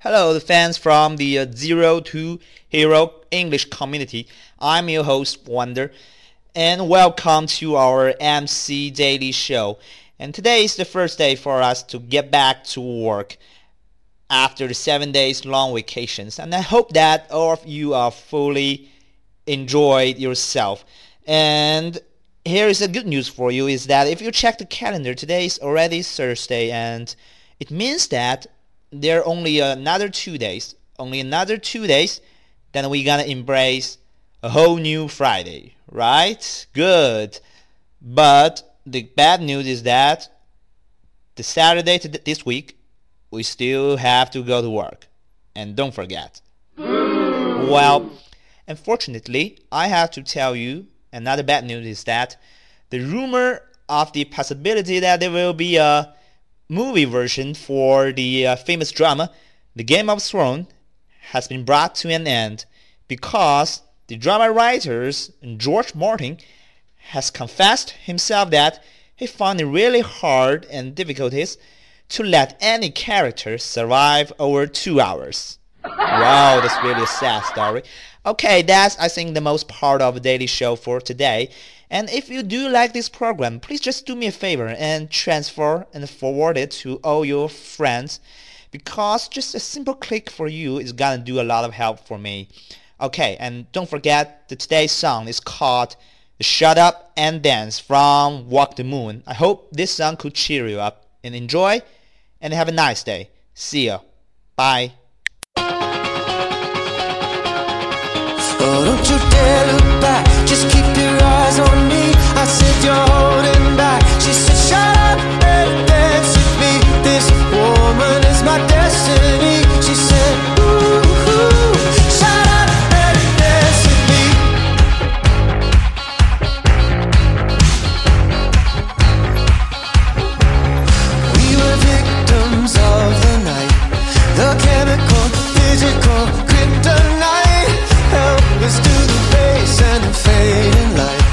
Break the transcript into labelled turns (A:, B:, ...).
A: Hello, the fans from the uh, Zero to Hero English community. I'm your host, Wonder, and welcome to our MC Daily Show. And today is the first day for us to get back to work after the seven days long vacations. And I hope that all of you are fully enjoyed yourself. And here is the good news for you is that if you check the calendar, today is already Thursday, and it means that there are only another two days, only another two days, then we're gonna embrace a whole new Friday, right? Good. But the bad news is that the Saturday to this week, we still have to go to work. And don't forget. Well, unfortunately, I have to tell you another bad news is that the rumor of the possibility that there will be a movie version for the uh, famous drama The Game of Thrones has been brought to an end because the drama writers George Martin has confessed himself that he found it really hard and difficulties to let any character survive over two hours. wow, that's really a sad story. Okay, that's I think the most part of the daily show for today. And if you do like this program, please just do me a favor and transfer and forward it to all your friends because just a simple click for you is gonna do a lot of help for me. Okay, and don't forget that today's song is called Shut Up and Dance from Walk the Moon. I hope this song could cheer you up and enjoy and have a nice day. See ya. Bye.
B: Oh, don't you dare look back. Just keep your eyes on me. I said you're holding back. She said, Shut up and dance with me. This woman is my destiny. She said, Ooh, ooh shut up and dance with me. We were victims of the night. The chemical, physical, kryptonite to the face and the fading light?